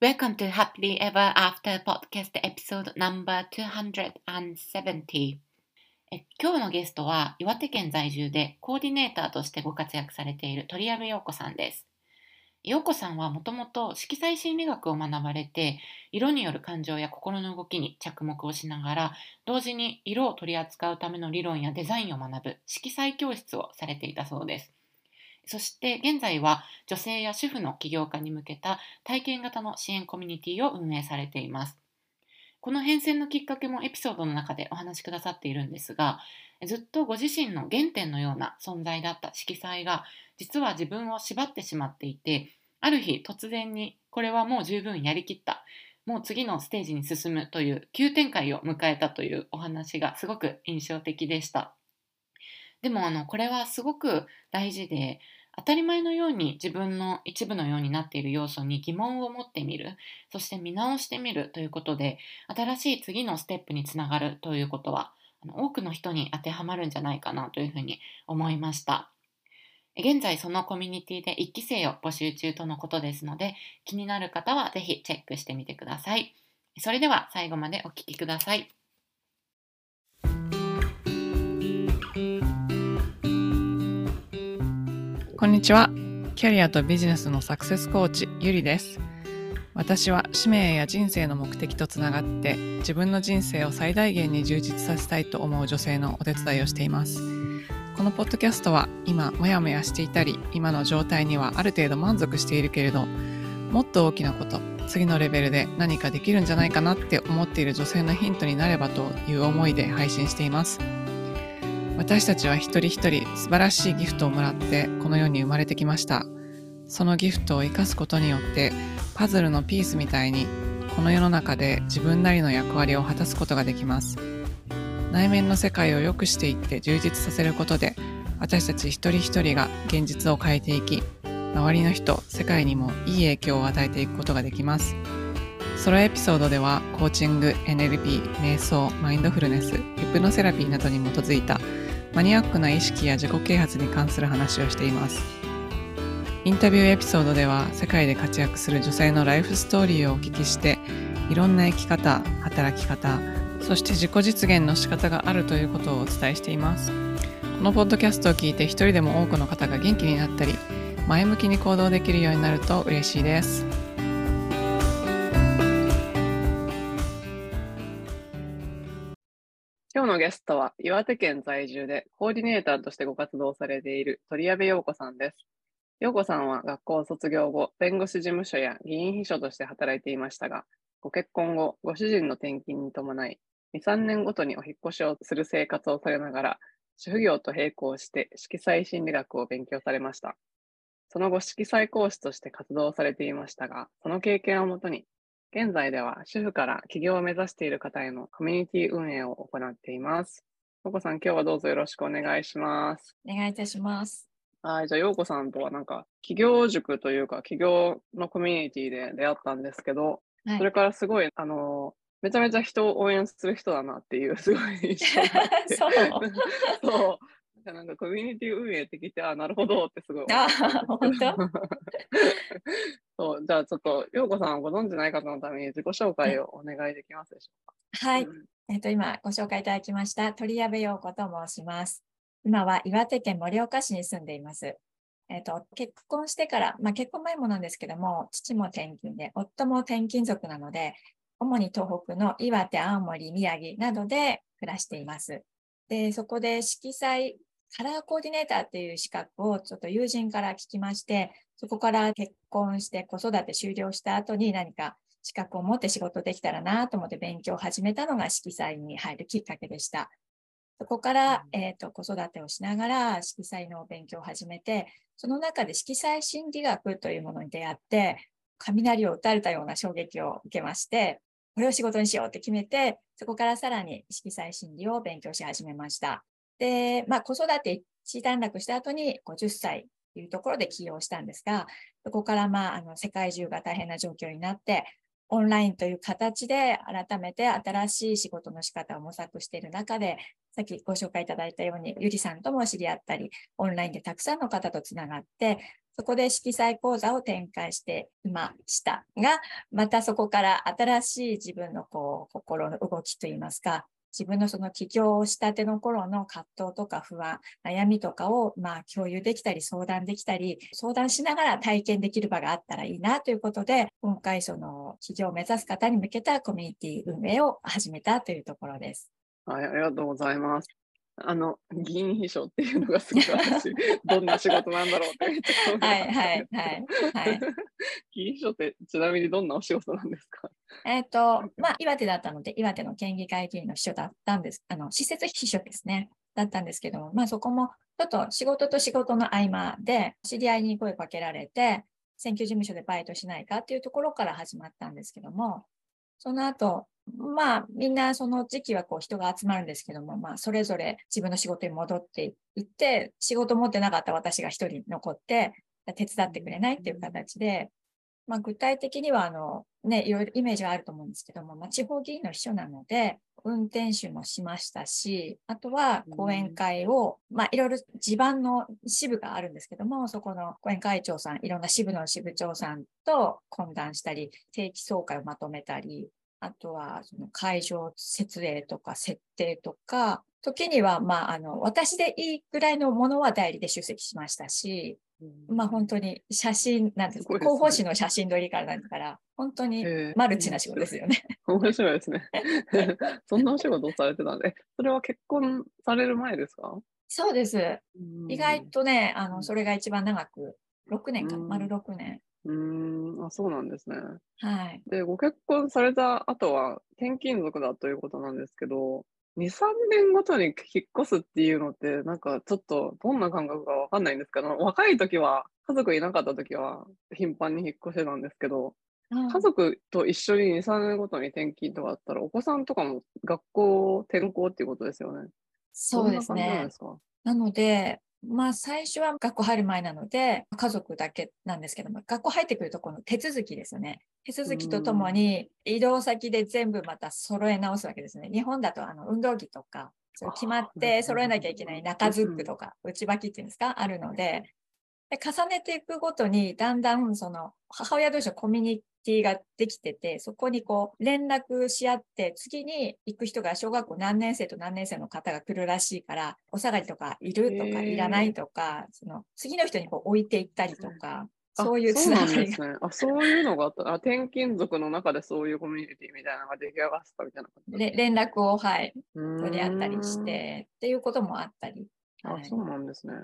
Welcome to Happily Ever After Podcast Episode Number 270え今日のゲストは岩手県在住でコーディネーターとしてご活躍されている鳥籔陽子さんです。陽子さんはもともと色彩心理学を学ばれて色による感情や心の動きに着目をしながら同時に色を取り扱うための理論やデザインを学ぶ色彩教室をされていたそうです。そして現在は女性や主婦の起業家に向けた体験型の支援コミュニティを運営されています。この変遷のきっかけもエピソードの中でお話しくださっているんですが、ずっとご自身の原点のような存在だった色彩が、実は自分を縛ってしまっていて、ある日突然にこれはもう十分やりきった、もう次のステージに進むという急展開を迎えたというお話がすごく印象的でした。でもあのこれはすごく大事で当たり前のように自分の一部のようになっている要素に疑問を持ってみる、そして見直してみるということで、新しい次のステップにつながるということは、多くの人に当てはまるんじゃないかなというふうに思いました。現在そのコミュニティで1期生を募集中とのことですので、気になる方はぜひチェックしてみてください。それでは最後までお聴きください。こんにちは。キャリアとビジネスのサクセスコーチ、ゆりです。私は使命や人生の目的とつながって自分の人生を最大限に充実させたいと思う女性のお手伝いをしています。このポッドキャストは今モヤモヤしていたり今の状態にはある程度満足しているけれどもっと大きなこと次のレベルで何かできるんじゃないかなって思っている女性のヒントになればという思いで配信しています。私たちは一人一人素晴らしいギフトをもらってこの世に生まれてきました。そのギフトを生かすことによってパズルのピースみたいにこの世の中で自分なりの役割を果たすことができます。内面の世界を良くしていって充実させることで私たち一人一人が現実を変えていき周りの人世界にもいい影響を与えていくことができます。ソロエピソードではコーチング NLP 瞑想マインドフルネスヒプノセラピーなどに基づいたマニアックな意識や自己啓発に関する話をしています。インタビューエピソードでは世界で活躍する女性のライフストーリーをお聞きしていろんな生き方、働き方、そして自己実現の仕方があるということをお伝えしています。このポッドキャストを聞いて一人でも多くの方が元気になったり前向きに行動できるようになると嬉しいです。日のゲストは岩手県在住でコーディネーターとしてご活動されている鳥矢部陽子さんです。陽子さんは学校卒業後、弁護士事務所や議員秘書として働いていましたが、ご結婚後、ご主人の転勤に伴い、2、3年ごとにお引越しをする生活をされながら、主婦業と並行して色彩心理学を勉強されました。その後、色彩講師として活動されていましたが、その経験をもとに現在では主婦から起業を目指している方へのコミュニティ運営を行っています。ようこさん、今日はどうぞよろしくお願いします。お願いいたします。はい、じゃあ、ようこさんとはなんか、起業塾というか、起業のコミュニティで出会ったんですけど、はい、それからすごい、あの、めちゃめちゃ人を応援する人だなっていう、すごい印象があって。そう そうなんかコミュニティ運営って聞いて、あ、なるほどってすごい思った本当？そう、じゃあちょっと、ようこさんをご存じない方のために自己紹介をお願いできますでしょうか？はい。うん、えっと、今ご紹介いただきました鳥矢部陽子と申します。今は岩手県盛岡市に住んでいます。えっと、結婚してから、まあ、結婚前もなんですけども、父も転勤で、夫も転勤族なので、主に東北の岩手、青森、宮城などで暮らしています。で、そこで色彩カラーコーディネーターっていう資格をちょっと友人から聞きまして、そこから結婚して子育て終了した後に何か資格を持って仕事できたらなと思って勉強を始めたのが色彩に入るきっかけでした。そこから、えーと、子育てをしながら色彩の勉強を始めて、その中で色彩心理学というものに出会って、雷を打たれたような衝撃を受けまして、これを仕事にしようって決めて、そこからさらに色彩心理を勉強し始めました。で、まあ、子育て一段落した後に50歳というところで起業したんですが、そこからまあ、あの世界中が大変な状況になって、オンラインという形で改めて新しい仕事の仕方を模索している中で、さっきご紹介いただいたように、ゆりさんとも知り合ったり、オンラインでたくさんの方とつながって、そこで色彩講座を展開していましたが、またそこから新しい自分のこう心の動きといいますか、自分のその起業をしたての頃の葛藤とか不安、悩みとかをまあ共有できたり相談できたり、相談しながら体験できる場があったらいいなということで、今回その起業を目指す方に向けたコミュニティ運営を始めたというところです。はい、ありがとうございます。あの、議員秘書っていうのがすごい私、どんな仕事なんだろうってめっちゃはいはいはい。はい、議員秘書ってちなみにどんなお仕事なんですか？えっ、と、まあ、岩手だったので、岩手の県議会議員の秘書だったんです。あの、施設秘書ですね。だったんですけども、まあそこもちょっと仕事と仕事の合間で知り合いに声かけられて、選挙事務所でバイトしないかっていうところから始まったんですけども、その後、まあ、みんなその時期はこう人が集まるんですけども、まあ、それぞれ自分の仕事に戻っていって、仕事持ってなかった私が一人残って、手伝ってくれないっていう形で、まあ、具体的には、あの、ね、いろいろイメージはあると思うんですけども、まあ、地方議員の秘書なので、運転手もしましたし、あとは講演会を、まあ、いろいろ地盤の支部があるんですけども、そこの講演会長さん、いろんな支部の支部長さんと懇談したり、定期総会をまとめたり、あとはその会場設営とか設定とか、時には、まあ、あの、私でいいぐらいのものは代理で出席しましたし、まあ本当に写真、なんですか、ね、広報誌の写真撮りからなんから、本当にマルチな仕事ですよね。面白いですね。そんなお仕事をされてたんで、それは結婚される前ですか？そうです。意外とね、あの、それが一番長く、6年か、丸6年。うん、あ、そうなんですね。はい。で、ご結婚された後は転勤族だということなんですけど、2、3年ごとに引っ越すっていうのって、なんかちょっとどんな感覚かわかんないんですけど、若い時は、家族いなかった時は頻繁に引っ越してたんですけど、うん、家族と一緒に2、3年ごとに転勤とかあったら、お子さんとかも学校転校っていうことですよね。そうですね。なので、まあ最初は学校入る前なので家族だけなんですけども学校入ってくるとこの手続きですよね。手続きとともに移動先で全部また揃え直すわけですね。日本だとあの運動着とか決まって揃えなきゃいけない中ズックとか内履きっていうんですか？あるのでで重ねていくごとにだんだんその母親同士のコミュニティができてて、そこにこう連絡し合って、次に行く人が小学校何年生と何年生の方が来るらしいから、お下がりとかいるとかいらないとか、その次の人にこう置いていったりとか、そういうつながりが。そうですね。あ、そういうのがあった。あ、転勤族の中でそういうコミュニティみたいなのが出来上がったみたいな感じ。連絡を、はい、取り合ったりしてっていうこともあったり。あ、そうなんですね。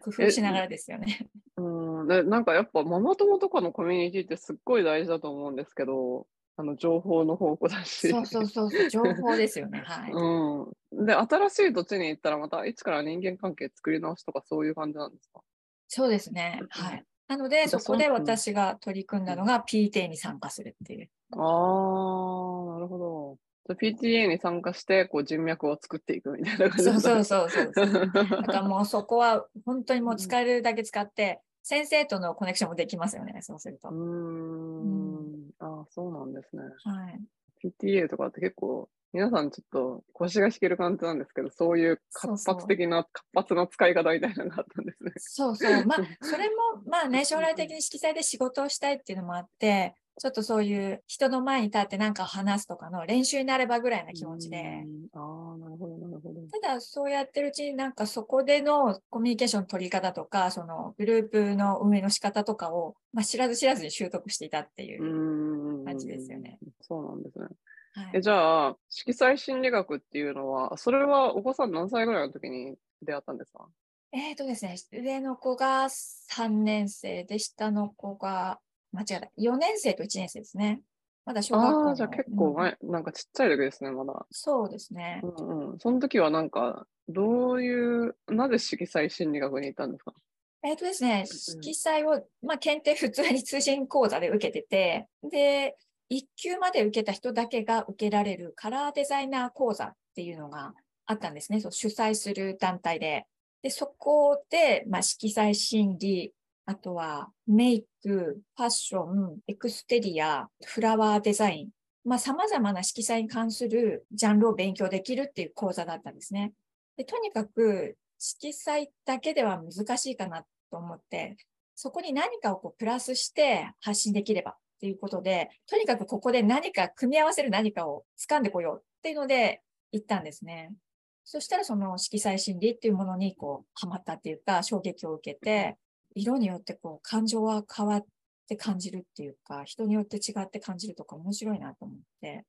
工夫しながらですよね。うんで、なんかやっぱママ友とかのコミュニティってすっごい大事だと思うんですけど、あの情報の宝庫だし。そうそうそうそう、情報ですよね。はい。うん。で、新しい土地に行ったらまた一から人間関係作り直しとかそういう感じなんですか？そうですね。はい。なので、そこで私が取り組んだのが PTA に参加するっていう。ああ、なるほど。PTA に参加してこう人脈を作っていくみたいな感じそうそうそうそうそう。だからもうそこは本当にもう使えるだけ使って、先生とのコネクションもできますよね、そうすると。うん。ああ、そうなんですね。はい。PTA とかって結構、皆さんちょっと腰が引ける感じなんですけど、そういう活発的な活発な使い方みたいなのがあったんですね。そうそう。まあ、それも、まあね、将来的に色彩で仕事をしたいっていうのもあって、ちょっとそういう人の前に立って何か話すとかの練習になればぐらいな気持ちで。ああ、なるほど、なるほど。ただ、そうやってるうちになんかそこでのコミュニケーション取り方とか、そのグループの運営の仕方とかを、まあ、知らず知らずに習得していたっていう感じですよね。そうなんですね。はい、えじゃあ、色彩心理学っていうのは、それはお子さん何歳ぐらいの時に出会ったんですか？えっ、ー、とですね、上の子が3年生で、下の子が間違えた。4年生と1年生ですね。まだ小学校ああ、じゃあ結構前、うん、なんかちっちゃい時ですね、まだ。そうですね。うんうん。その時はなんか、どういう、なぜ色彩心理学に行ったんですか？えっ、ー、とですね、色彩を、まあ、検定普通に通信講座で受けてて、で、1級まで受けた人だけが受けられるカラーデザイナー講座っていうのがあったんですね。そう主催する団体で。で、そこで、まあ、色彩心理、あとはメイク、ファッション、エクステリア、フラワーデザイン、まあ、様々な色彩に関するジャンルを勉強できるっていう講座だったんですね。でとにかく色彩だけでは難しいかなと思って、そこに何かをこうプラスして発信できればっていうことで、とにかくここで何か組み合わせる何かを掴んでこようっていうので行ったんですね。そしたらその色彩心理っていうものにこうハマったっていうか衝撃を受けて、色によってこう感情は変わって感じるっていうか、人によって違って感じるとか面白いなと思って、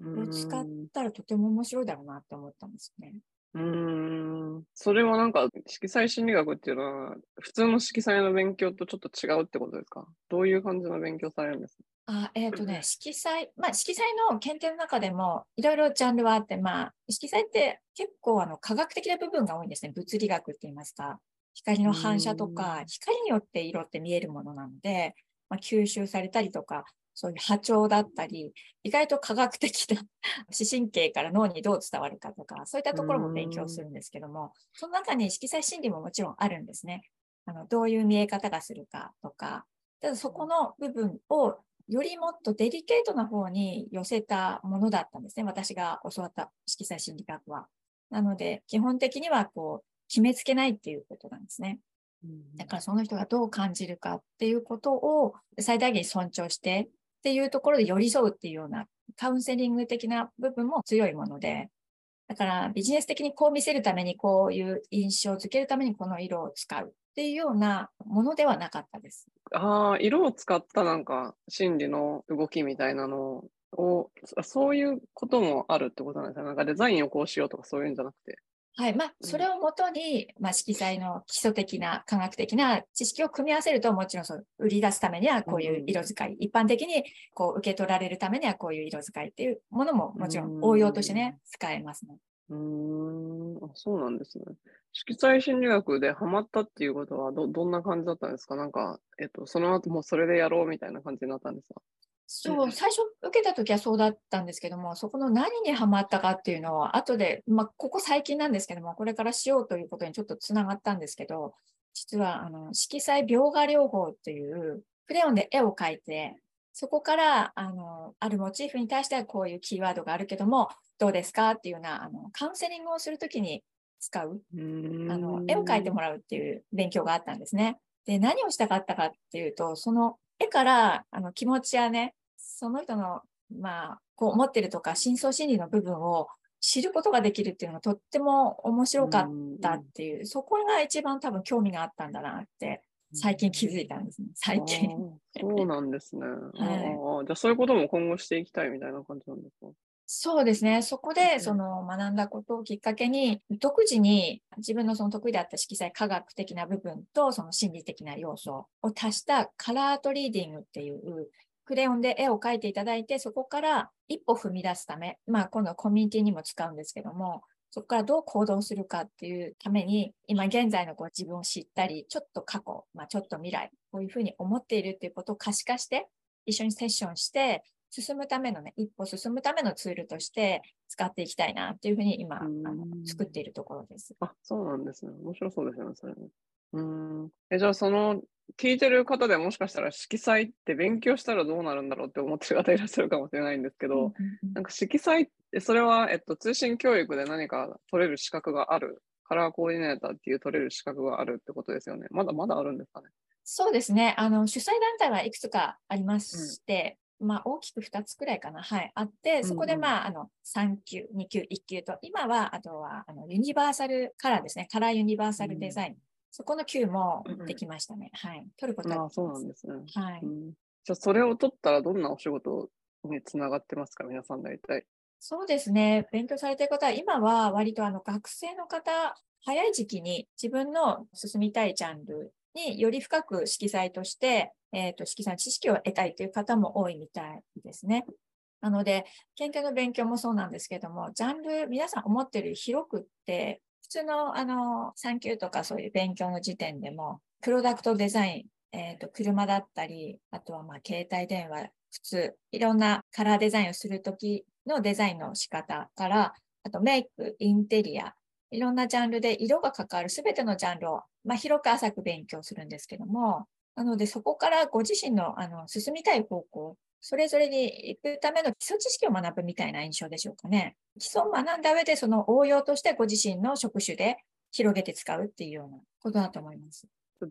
これを使ったらとても面白いだろうなって思ったんですね。うん。それはなんか、色彩心理学っていうのは、普通の色彩の勉強とちょっと違うってことですか？どういう感じの勉強されるんですか？あえっ、ー、とね、色彩、まあ、色彩の検定の中でもいろいろジャンルはあって、まあ、色彩って結構あの科学的な部分が多いんですね。物理学って言いますか。光の反射とか、光によって色って見えるものなので、まあ、吸収されたりとか、そういう波長だったり、意外と科学的な 視神経から脳にどう伝わるかとか、そういったところも勉強するんですけども、その中に色彩心理ももちろんあるんですね。あのどういう見え方がするかとか、ただそこの部分をよりもっとデリケートな方に寄せたものだったんですね。私が教わった色彩心理学は。なので、基本的にはこう、決めつけないっていうことなんですね。だからその人がどう感じるかっていうことを最大限尊重してっていうところで寄り添うっていうようなカウンセリング的な部分も強いもので、だからビジネス的にこう見せるためにこういう印象をつけるためにこの色を使うっていうようなものではなかったです。ああ、色を使ったなんか心理の動きみたいなのを、そういうこともあるってことなんですかなんかデザインをこうしようとかそういうんじゃなくて。はい。まあ、それをもとに、まあ、色彩の基礎的な科学的な知識を組み合わせると、もちろんそう、売り出すためにはこういう色使い、うん、一般的にこう受け取られるためにはこういう色使いっていうものももちろん応用としてね、使えますね。うん、あそうなんですね。色彩心理学でハマったっていうことはど、どんな感じだったんですか？なんか、えっと、その後もそれでやろうみたいな感じになったんですか？そう、最初受けた時はそうだったんですけども、そこの何にハマったかっていうのは、後で、まあ、ここ最近なんですけども、これからしようということにちょっとつながったんですけど、実は、あの、色彩描画療法という、クレヨンで絵を描いて、そこから、あの、あるモチーフに対してはこういうキーワードがあるけども、どうですかっていうような、あの、カウンセリングをするときに使う、あの、絵を描いてもらうっていう勉強があったんですね。で、何をしたかったかっていうと、その絵からあの気持ちやね、その人の、まあ、こう思ってるとか、深層心理の部分を知ることができるっていうのがとっても面白かったっていう、そこが一番多分興味があったんだなって最近気づいたんですね。最近。そうなんですね。はい、じゃあそういうことも今後していきたいみたいな感じなんですか？そうですね。そこで、その学んだことをきっかけに、独自に自分のその得意であった色彩科学的な部分と、その心理的な要素を足したカラートリーディングっていうクレヨンで絵を描いていただいて、そこから一歩踏み出すため、まあ、今度はコミュニティにも使うんですけども、そこからどう行動するかっていうために、今現在のこう自分を知ったり、ちょっと過去、まあ、ちょっと未来、こういうふうに思っているっていうことを可視化して、一緒にセッションして、進むためのね、一歩進むためのツールとして使っていきたいなっていうふうに今、あの作っているところです。あ、そうなんですね。面白そうですよね、それね。うん。え、じゃあその聞いてる方でもしかしたら色彩って勉強したらどうなるんだろうって思ってる方いらっしゃるかもしれないんですけど、なんか色彩ってそれは、えっと、通信教育で何か取れる資格がある、カラーコーディネーターっていう取れる資格があるってことですよね。まだまだあるんですかね。そうですね。あの主催団体はいくつかありまして、うん、まあ大きく2つくらいかな、はい、あって、そこでまあ、あの3級、2級、1級と、今はあとはあのユニバーサルカラーですね、カラーユニバーサルデザイン。そこの級もできましたね。うん、はい。取ることはあそうなんですね。はい、うん。じゃあ、それを取ったらどんなお仕事につながってますか、皆さん大体。そうですね。勉強されている方は、今は割とあの学生の方、早い時期に自分の進みたいジャンルにより深く色彩として、えっ、ー、と、色彩の知識を得たいという方も多いみたいですね。なので、研究の勉強もそうなんですけども、ジャンル、皆さん思ってる広くって、普通のあの産休とかそういう勉強の時点でも、プロダクトデザイン、えっ、ー、と、車だったり、あとはまあ携帯電話、普通、いろんなカラーデザインをするときのデザインの仕方から、あとメイク、インテリア、いろんなジャンルで色が関わるすべてのジャンルを、まあ、広く浅く勉強するんですけども、なのでそこからご自身のあの進みたい方向それぞれに行くための基礎知識を学ぶみたいな印象でしょうかね。基礎を学んだ上で、その応用としてご自身の職種で広げて使うっていうようなことだと思います。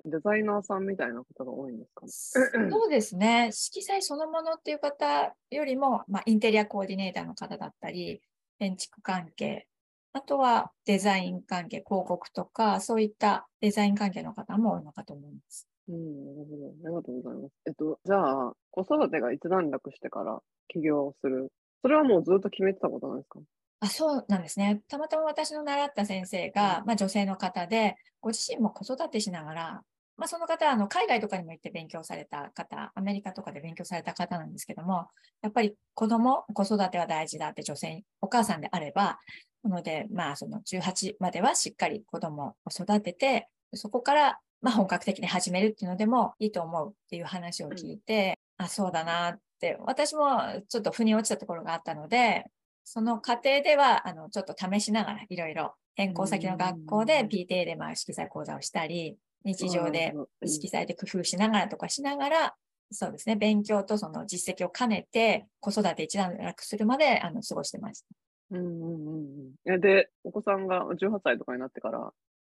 デザイナーさんみたいな方が多いんですかね。そうですね。色彩そのものっていう方よりも、まあ、インテリアコーディネーターの方だったり、建築関係、あとはデザイン関係、広告とか、そういったデザイン関係の方も多いのかと思います。うん、なるほど。ありがとうございます。えっと、じゃあ、子育てが一段落してから起業をする。それはもうずっと決めてたことなんですか？あそうなんですね。たまたま私の習った先生が、まあ、女性の方で、ご自身も子育てしながら、まあ、その方はあの海外とかにも行って勉強された方、アメリカとかで勉強された方なんですけども、やっぱり子供、子育ては大事だって女性、お母さんであれば、なので、まあ、その18まではしっかり子供を育てて、そこから、まあ、本格的に始めるっていうのでもいいと思うっていう話を聞いて、うん、あ、そうだなって、私もちょっと腑に落ちたところがあったので、その過程では、あの、ちょっと試しながらいろいろ、転校先の学校で PTA でまあ色彩講座をしたり、日常で色彩で工夫しながらとかしながら、そうですね、勉強とその実績を兼ねて、子育て一段落するまであの過ごしてました。うんうんうん。で、お子さんが18歳とかになってから、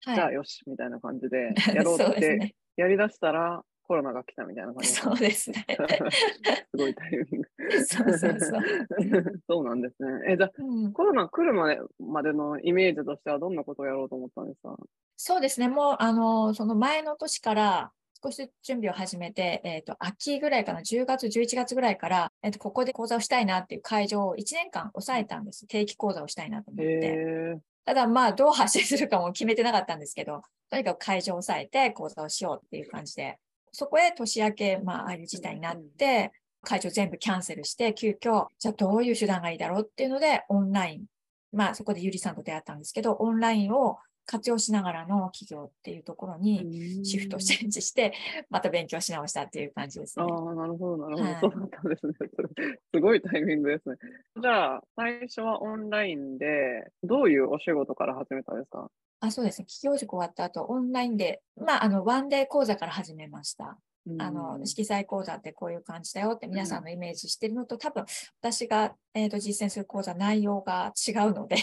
はい、じゃあよし、みたいな感じで やろうってやりだしたら、コロナが来たみたいな感じ。そうですね。すごいタイミング。そうそうそう。そうなんですね。え、じゃあ、うん、コロナ来るまでまでのイメージとしてはどんなことをやろうと思ったんですか？そうですね。もう、あの、その前の年から少し準備を始めて、えっ、ー、と、秋ぐらいかな、10月、11月ぐらいから、えっ、ー、と、ここで講座をしたいなっていう会場を1年間抑えたんです。定期講座をしたいなと思って。ただ、まあ、どう発信するかも決めてなかったんですけど、とにかく会場を抑えて講座をしようっていう感じでそこへ年明け、まあ、ああいう事態になって、会場全部キャンセルして、急遽、じゃあどういう手段がいいだろうっていうので、オンライン、まあそこでゆりさんと出会ったんですけど、オンラインを活用しながらの企業っていうところにシフトチェンジして、また勉強し直したっていう感じですね。ああ、なるほど、なるほど、はい。そうだったんですね。すごいタイミングですね。じゃあ、最初はオンラインで、どういうお仕事から始めたんですか？あそうですね。企業塾終わった後、オンラインで、まあ、あの、ワンデー講座から始めました。あの、色彩講座ってこういう感じだよって皆さんのイメージしてるのと、多分私が、えーと、実践する講座内容が違うので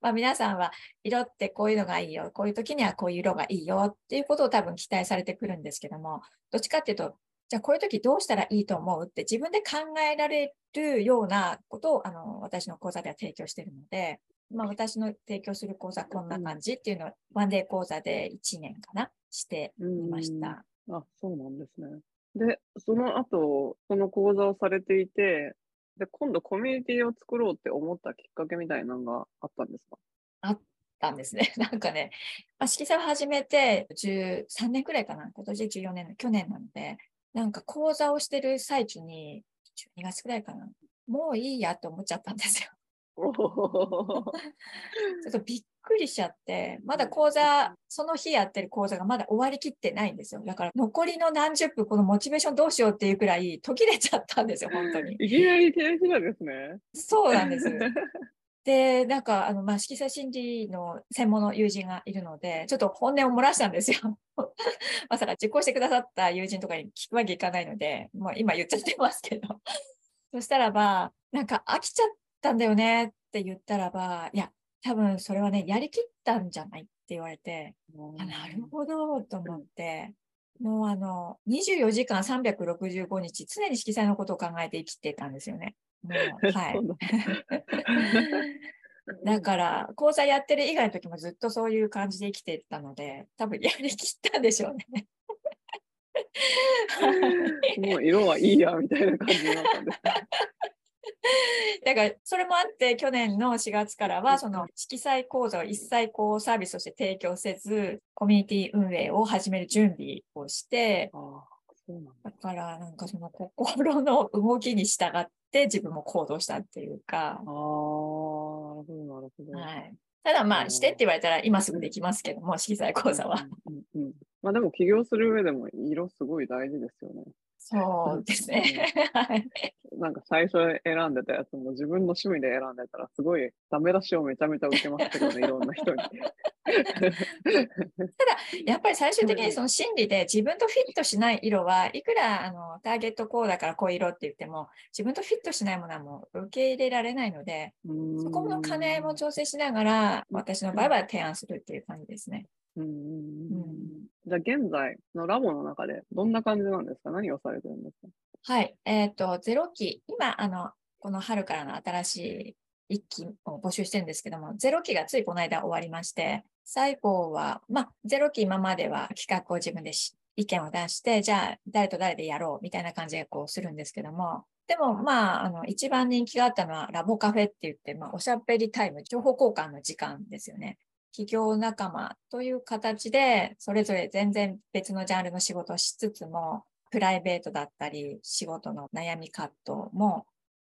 まあ皆さんは色ってこういうのがいいよ、こういう時にはこういう色がいいよっていうことを多分期待されてくるんですけども、どっちかっていうと、じゃあこういう時どうしたらいいと思うって自分で考えられるようなことをあの私の講座では提供してるので、まあ、私の提供する講座こんな感じっていうのを、ワンデー講座で1年かなしていました。あ、そうなんですね。で、その後、その講座をされていて、で、今度コミュニティを作ろうって思ったきっかけみたいなのがあったんですか？あったんですね。なんかね、まあ、色彩を始めて13年くらいかな。今年14年の、去年なので、なんか講座をしてる最中に、12月くらいかな。もういいやと思っちゃったんですよ。ちょっとびっくりしちゃって、まだ講座、その日やってる講座がまだ終わりきってないんですよ。だから残りの何十分、このモチベーションどうしようっていうくらい途切れちゃったんですよ、本当に。いきなり手品ですね。そうなんです。で、なんか、あの、まあ、色彩心理の専門の友人がいるので、ちょっと本音を漏らしたんですよ。まさか実行してくださった友人とかに聞くわけいかないので、もう今言っちゃってますけど。そしたらば、なんか飽きちゃったんだよねって言ったらば、いや、多分それはね、やりきったんじゃないって言われて、あなるほどと思って、もうあの、24時間365日、常に色彩のことを考えて生きてたんですよね。もう はい。だから、講座やってる以外の時もずっとそういう感じで生きてたので、多分やりきったんでしょうね。もう色はいいやみたいな感じになったんです。だからそれもあって去年の4月からはその色彩講座を一切こうサービスとして提供せずコミュニティ運営を始める準備をしてだからなんかその心の動きに従って自分も行動したっていうか。ただまあしてって言われたら今すぐできますけども色彩講座は。うんうん、まあでも起業する上でも色すごい大事ですよね。そうですね。はい。なんか最初選んでたやつも自分の趣味で選んでたらすごいダメ出しをめちゃめちゃ受けますけどね、いろんな人に。ただ、やっぱり最終的にその心理で自分とフィットしない色はいくらあのターゲットこうだからこう色って言っても自分とフィットしないものはもう受け入れられないので、そこの金も調整しながら私の場合は提案するっていう感じですね。ううんうんじゃあ現在のラボの中でどんな感じなんですか？何をされてるんですか？はい。えっ、ー、と、ゼロ期、今、あの、この春からの新しい一期を募集してるんですけども、ゼロ期がついこの間終わりまして、最後は、まあ、ゼロ期今までは企画を自分で意見を出して、じゃあ誰と誰でやろうみたいな感じでこうするんですけども、でもまあ、あの、一番人気があったのはラボカフェって言って、まあ、おしゃべりタイム、情報交換の時間ですよね。企業仲間という形で、それぞれ全然別のジャンルの仕事をしつつも、プライベートだったり、仕事の悩み葛藤も、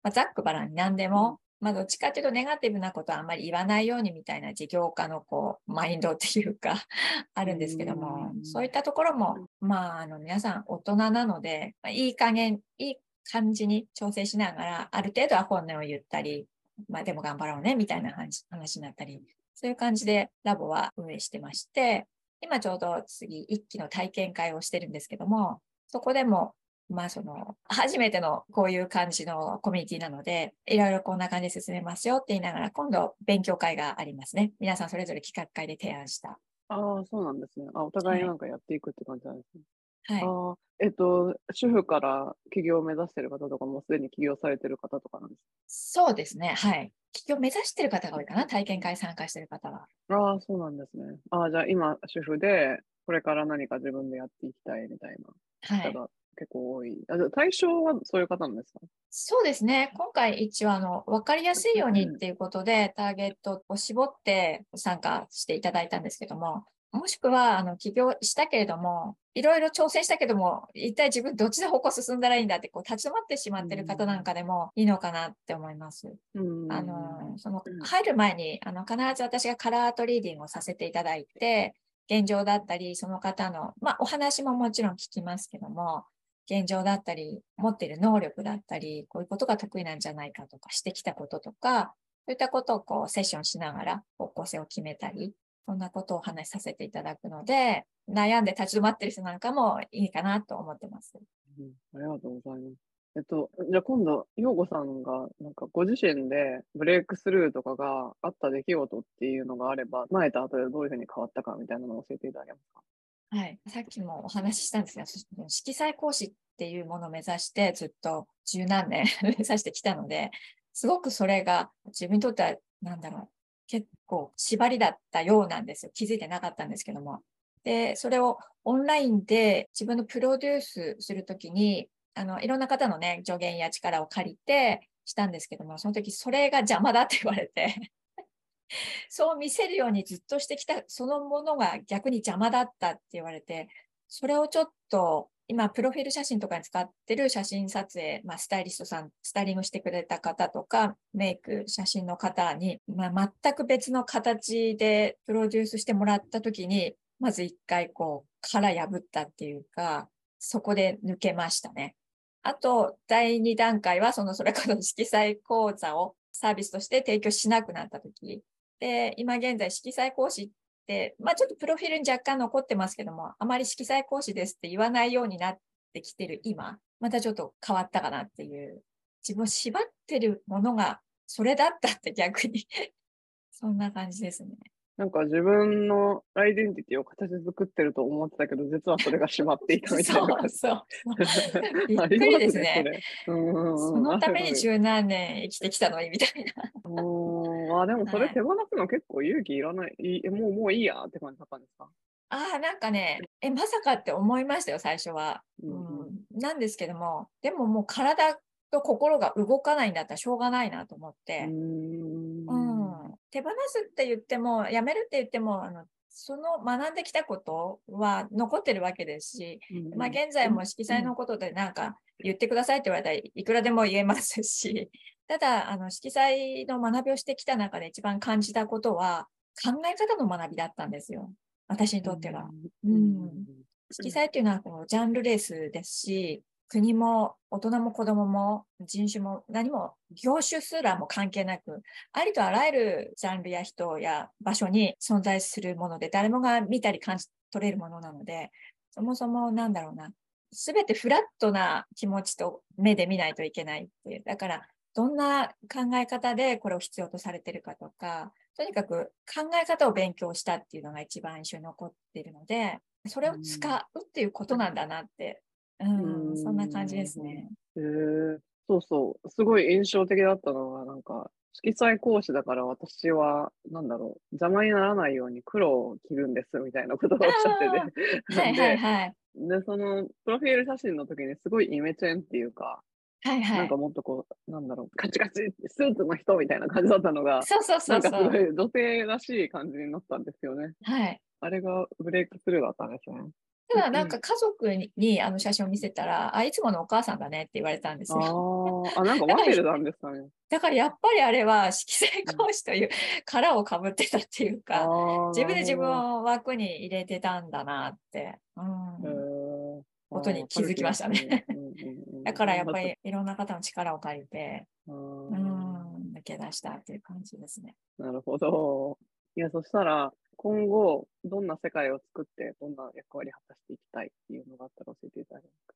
まあ、ざっくばらんに何でも、まあ、どっちかというとネガティブなことはあんまり言わないようにみたいな事業家のこう、マインドっていうか あるんですけども、そういったところも、まあ、あの、皆さん大人なので、まあ、いい加減、いい感じに調整しながら、ある程度は本音を言ったり、まあでも頑張ろうね、みたいな話話になったり、そういう感じでラボは運営してまして、今ちょうど次一期の体験会をしてるんですけども、そこでも、まあその、初めてのこういう感じのコミュニティなので、いろいろこんな感じで進めますよって言いながら、今度勉強会がありますね。皆さんそれぞれ企画会で提案した。ああ、そうなんですね。あ、お互いなんかやっていくって感じなんですね。はい。あえっと、主婦から起業を目指している方とかもすでに起業されている方とかなんですそうですね。はい。起業目指している方が多いかな。体験会参加している方は。ああ、そうなんですね。ああ、じゃあ今、主婦で、これから何か自分でやっていきたいみたいな方が結構多い。はい、あ対象はそういう方なんですか？そうですね。今回一応あの、分かりやすいようにっていうことで、ターゲットを絞って参加していただいたんですけども、もしくは、あの、起業したけれども、いろいろ挑戦したけども、一体自分どっちの方向進んだらいいんだって、こう、立ち止まってしまってる方なんかでもいいのかなって思います。あの、その、入る前に、あの、必ず私がカラーアートリーディングをさせていただいて、現状だったり、その方の、まあ、お話ももちろん聞きますけども、現状だったり、持っている能力だったり、こういうことが得意なんじゃないかとか、してきたこととか、そういったことをこうセッションしながら方向性を決めたり、そんなことをお話しさせていただくので、悩んで立ち止まってる人なんかもいいかなと思ってます。うん、ありがとうございます。えっと、じゃあ今度、陽子さんが、なんかご自身でブレイクスルーとかがあった出来事っていうのがあれば、前と後でどういうふうに変わったかみたいなのを教えていただけますか？はい。さっきもお話ししたんですが、色彩講師っていうものを目指して、ずっと十何年 目指してきたので、すごくそれが自分にとっては、なんだろう、結構縛りだったようなんですよ。気づいてなかったんですけども。で、それをオンラインで自分のプロデュースするときに、あの、いろんな方のね、助言や力を借りてしたんですけども、その時それが邪魔だって言われて そう見せるようにずっとしてきたそのものが逆に邪魔だったって言われて、それをちょっと今、プロフィール写真とかに使ってる写真撮影、まあ、スタイリストさん、スタイリングしてくれた方とか、メイク、写真の方に、まあ、全く別の形でプロデュースしてもらった時に、まず一回こう、殻破ったっていうか、そこで抜けましたね。あと、第2段階は、その、それこそ色彩講座をサービスとして提供しなくなった時。で、今現在、色彩講師っ、まあちょっとプロフィールに若干残ってますけども、あまり色彩講師ですって言わないようになってきてる今、またちょっと変わったかなっていう、自分を縛ってるものがそれだったって逆に そんな感じですね。なんか自分のアイデンティティを形作ってると思ってたけど、実はそれが閉まっていたみたいな。そうそう。びっくりですね。そのために十何年生きてきたのにみたいな。うん。あ、でもそれ手放すの結構勇気いらない。いもうもういいやって感じだったんですかああ、なんかね、え、まさかって思いましたよ、最初は。うん、うん、なんですけども、でももう体と心が動かないんだったらしょうがないなと思って。うんうん手放すって言っても、やめるって言っても、あのその学んできたことは残ってるわけですし、うん、まあ、現在も色彩のことでなんか言ってくださいって言われたらいくらでも言えますし、ただ、あの色彩の学びをしてきた中で一番感じたことは考え方の学びだったんですよ。私にとっては。うん、色彩っていうのはこのジャンルレースですし、国も大人も子供もも人種も何も業種すらも関係なく、ありとあらゆるジャンルや人や場所に存在するもので、誰もが見たり感じ取れるものなので、そもそもなんだろうな、すべてフラットな気持ちと目で見ないといけないっていう。だから、どんな考え方でこれを必要とされてるかとか、とにかく考え方を勉強したっていうのが一番印象に残っているので、それを使うっていうことなんだなって、うん、うんそんな感じですね。へえそうそう。すごい印象的だったのが、なんか、色彩講師だから私は、なんだろう、邪魔にならないように黒を着るんですみたいなことをおっしゃってて。はいはいはい。で、その、プロフィール写真の時にすごいイメチェンっていうか、はいはいなんか。もっとこう、なんだろう、カチカチスーツの人みたいな感じだったのが、そうそうそなうんそう。かすごい女性らしい感じになったんですよね。はい。あれがブレイクスルーだったんですね。ただなんか家族ににあの写真を見せたら、あ、いつものお母さんだねって言われたんですよ。ああ、あ、なんかモデルなんですかね。だからやっぱりあれは色彩講師という殻をかぶってたっていうか、あ自分で自分を、を枠に入れてたんだなって、うんことに気づきましたね。だからやっぱりいろんな方の力を借りて、うん、抜け出したっていう感じですね。なるほど。いや、そしたら、今後、どんな世界を作って、どんな役割を果たしていきたいっていうのがあったら教えていただけますか？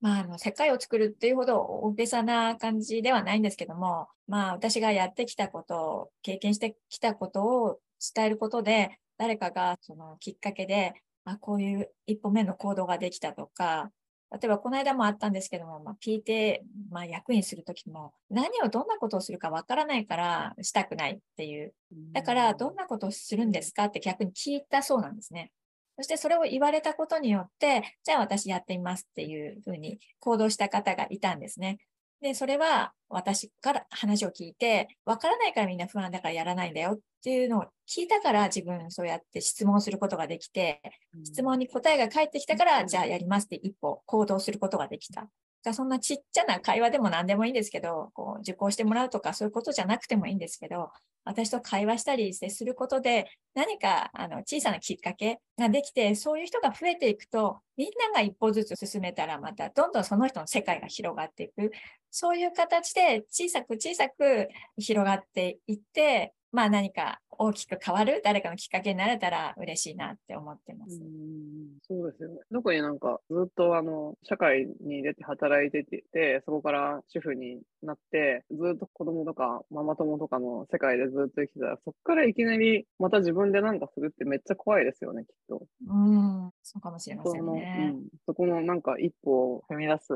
まあ、あの世界を作るっていうほど大げさな感じではないんですけども、まあ私がやってきたこと、経験してきたことを伝えることで、誰かがそのきっかけで、あ、こういう一歩目の行動ができたとか、例えばこの間もあったんですけども、まあ、PTA、まあ、役員するときも何をどんなことをするかわからないからしたくないっていう。だからどんなことをするんですか？って逆に聞いたそうなんですね。そしてそれを言われたことによって、じゃあ私やってみますっていうふうに行動した方がいたんですね。で、それは私から話を聞いて、わからないからみんな不安だからやらないんだよっていうのを聞いたから自分そうやって質問することができて、質問に答えが返ってきたから、じゃあやりますって一歩行動することができた。だかそんなちっちゃな会話でも何でもいいんですけど、こう受講してもらうとかそういうことじゃなくてもいいんですけど、私と会話したり接することで何かあの小さなきっかけができて、そういう人が増えていくと、みんなが一歩ずつ進めたらまたどんどんその人の世界が広がっていく。そういう形で小さく小さく広がっていって、まあ何か大きく変わる誰かのきっかけになれたら嬉しいなって思ってます。うんそうですよね。特になんかずっとあの社会に出て働いてて、そこから主婦になって、ずっと子供とかママ友とかの世界でずっと生きてたら、そこからいきなりまた自分で何かするってめっちゃ怖いですよね、きっと。うん、そうかもしれませんね。ん、そこのなんか一歩を踏み出す、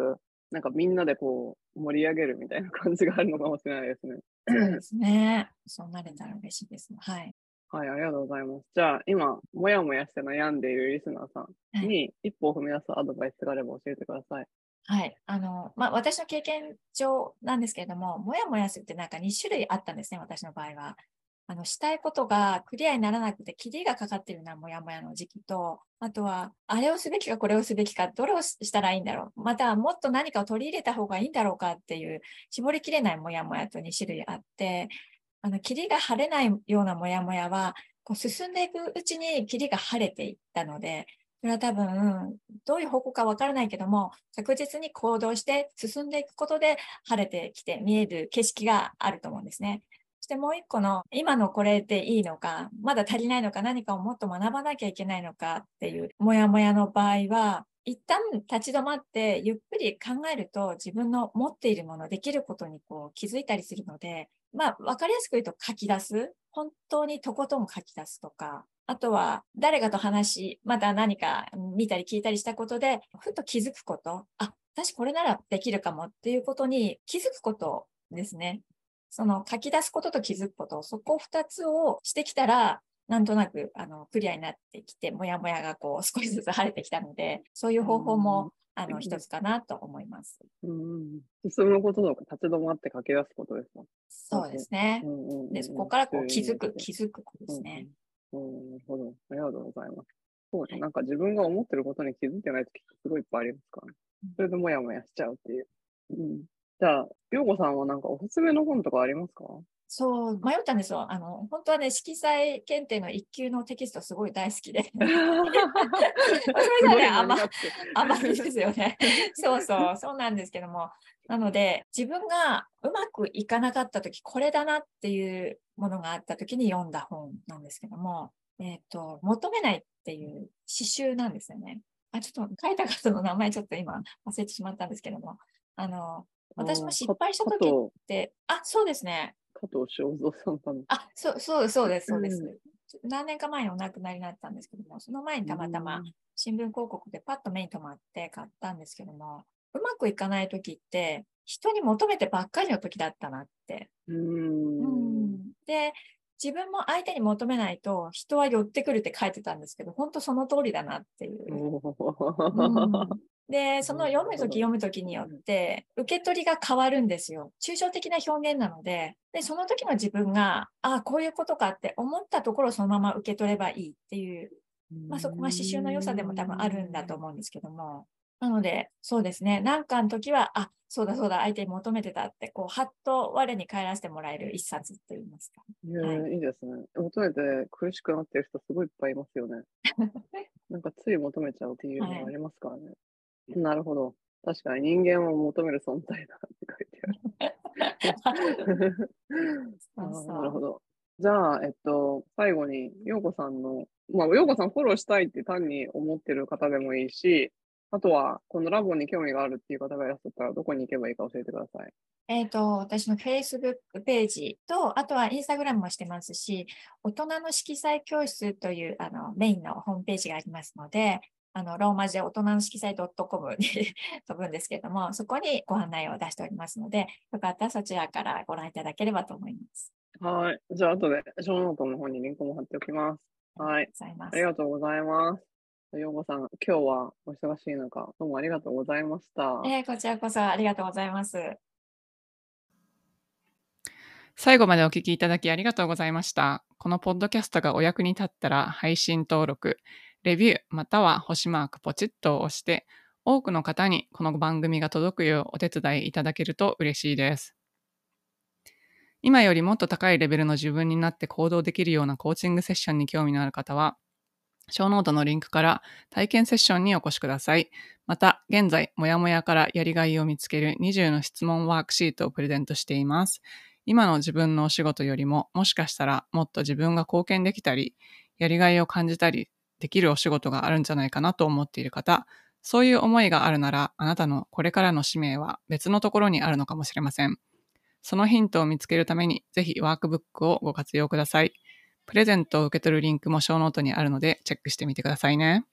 なんかみんなでこう盛り上げるみたいな感じがあるのかもしれないですね。そうですね。そうなれたら嬉しいです。はい。はい、ありがとうございます。じゃあ、今、もやもやして悩んでいるリスナーさんに一歩を踏み出すアドバイスがあれば教えてください。はい。あの、まあ、私の経験上なんですけれども、もやもやするってなんか2種類あったんですね、私の場合は。あの、したいことがクリアにならなくて、キリがかかってるなもやもやの時期と、あとは、あれをすべきかこれをすべきか、どれをしたらいいんだろう。また、もっと何かを取り入れた方がいいんだろうかっていう、絞りきれないもやもやと2種類あって、あの、キリが晴れないようなもやもやは、こう進んでいくうちにキリが晴れていったので、それは多分、どういう方向かわからないけども、確実に行動して進んでいくことで晴れてきて見える景色があると思うんですね。そしてもう一個の、今のこれでいいのか、まだ足りないのか、何かをもっと学ばなきゃいけないのかっていう、もやもやの場合は、一旦立ち止まってゆっくり考えると自分の持っているもの、できることにこう気づいたりするので、まあ、わかりやすく言うと書き出す。本当にとことん書き出すとか、あとは誰かと話、また何か見たり聞いたりしたことで、ふっと気づくこと、あ、私これならできるかもっていうことに気づくことですね。その書き出すことと気づくこと、そこ二つをしてきたら、なんとなくあのクリアになってきて、もやもやがこう 少しずつ晴れてきたので、そういう方法もあの一つかなと思います。うん、進むこととか立ち止まって書き出すことですか、そうですね。うんうんで、そこからこう気づく、うん気づくことですね。うんうんなるほど。ありがとうございます。そうね。なんか自分が思ってることに気づいてないときすごいいっぱいありますからねうん。それでもやもやしちゃうっていう。うん、じゃあ、ようこさんはなんかおすすめの本とかありますか？そう、迷ったんですよ。あの、本当はね、色彩検定の一級のテキストすごい大好きで。それがね、甘甘いですよね。そうそう、そうなんですけども。なので、自分がうまくいかなかったとき、これだなっていうものがあったときに読んだ本なんですけども、えっ、と、求めないっていう詩集なんですよね。あ、ちょっと書いた方の名前ちょっと今忘れてしまったんですけども、あの、私も失敗したときっと、て、あ、そうですね。加藤正蔵さんかな。あ、そう、そう、そうです、そうです。う何年か前にお亡くなりになったんですけども、その前にたまたま新聞広告でパッと目に留まって買ったんですけども、うまくいかない時って、人に求めてばっかりの時だったなって。うーん。で、自分も相手に求めないと人は寄ってくるって書いてたんですけど、本当その通りだなっていう。うんで、その読むとき読むときによって、受け取りが変わるんですよ。抽象的な表現なので、で、その時の自分が、ああ、こういうことかって思ったところをそのまま受け取ればいいっていう、まあそこが刺繍の良さでも多分あるんだと思うんですけども。なので、そうですね。なんかの時は、あ、そうだそうだ、相手に求めてたって、こう、はっと我に返らせてもらえる一冊といいますか。いやはいいいですね。求めて苦しくなってる人すごいいっぱいいますよね。なんかつい求めちゃうっていうのがありますからね。なるほど。確かに人間を求める存在だって書いてある。なるほど。じゃあ、えっと、最後に、ようこさんの、まあ、ようこさんフォローしたいって単に思ってる方でもいいし、あとは、このラボに興味があるっていう方がいらっしゃったら、どこに行けばいいか教えてください。えっ、と、私の Facebook ページと、あとは Instagram もしてますし、大人の色彩教室というあのメインのホームページがありますので、あのローマ字で大人の色彩 .com に 飛ぶんですけれども、そこにご案内を出しておりますので、よかったらそちらからご覧いただければと思います。はい。じゃあ、後で、ショーノートの方にリンクも貼っておきます。はい。ありがとうございます。ありがとうございます。ようこさん、今日はお忙しい中、どうもありがとうございました。えーこちらこそありがとうございます。最後までお聞きいただきありがとうございました。このポッドキャストがお役に立ったら配信登録、レビューまたは星マークポチッと押して多くの方にこの番組が届くようお手伝いいただけると嬉しいです。今よりもっと高いレベルの自分になって行動できるようなコーチングセッションに興味のある方は、ショーノートのリンクから体験セッションにお越しください。また、現在、もやもやからやりがいを見つける20の質問ワークシートをプレゼントしています。今の自分のお仕事よりも、もしかしたらもっと自分が貢献できたり、やりがいを感じたりできるお仕事があるんじゃないかなと思っている方、そういう思いがあるなら、あなたのこれからの使命は別のところにあるのかもしれません。そのヒントを見つけるために、ぜひワークブックをご活用ください。プレゼントを受け取るリンクもショーノートにあるので、チェックしてみてくださいね。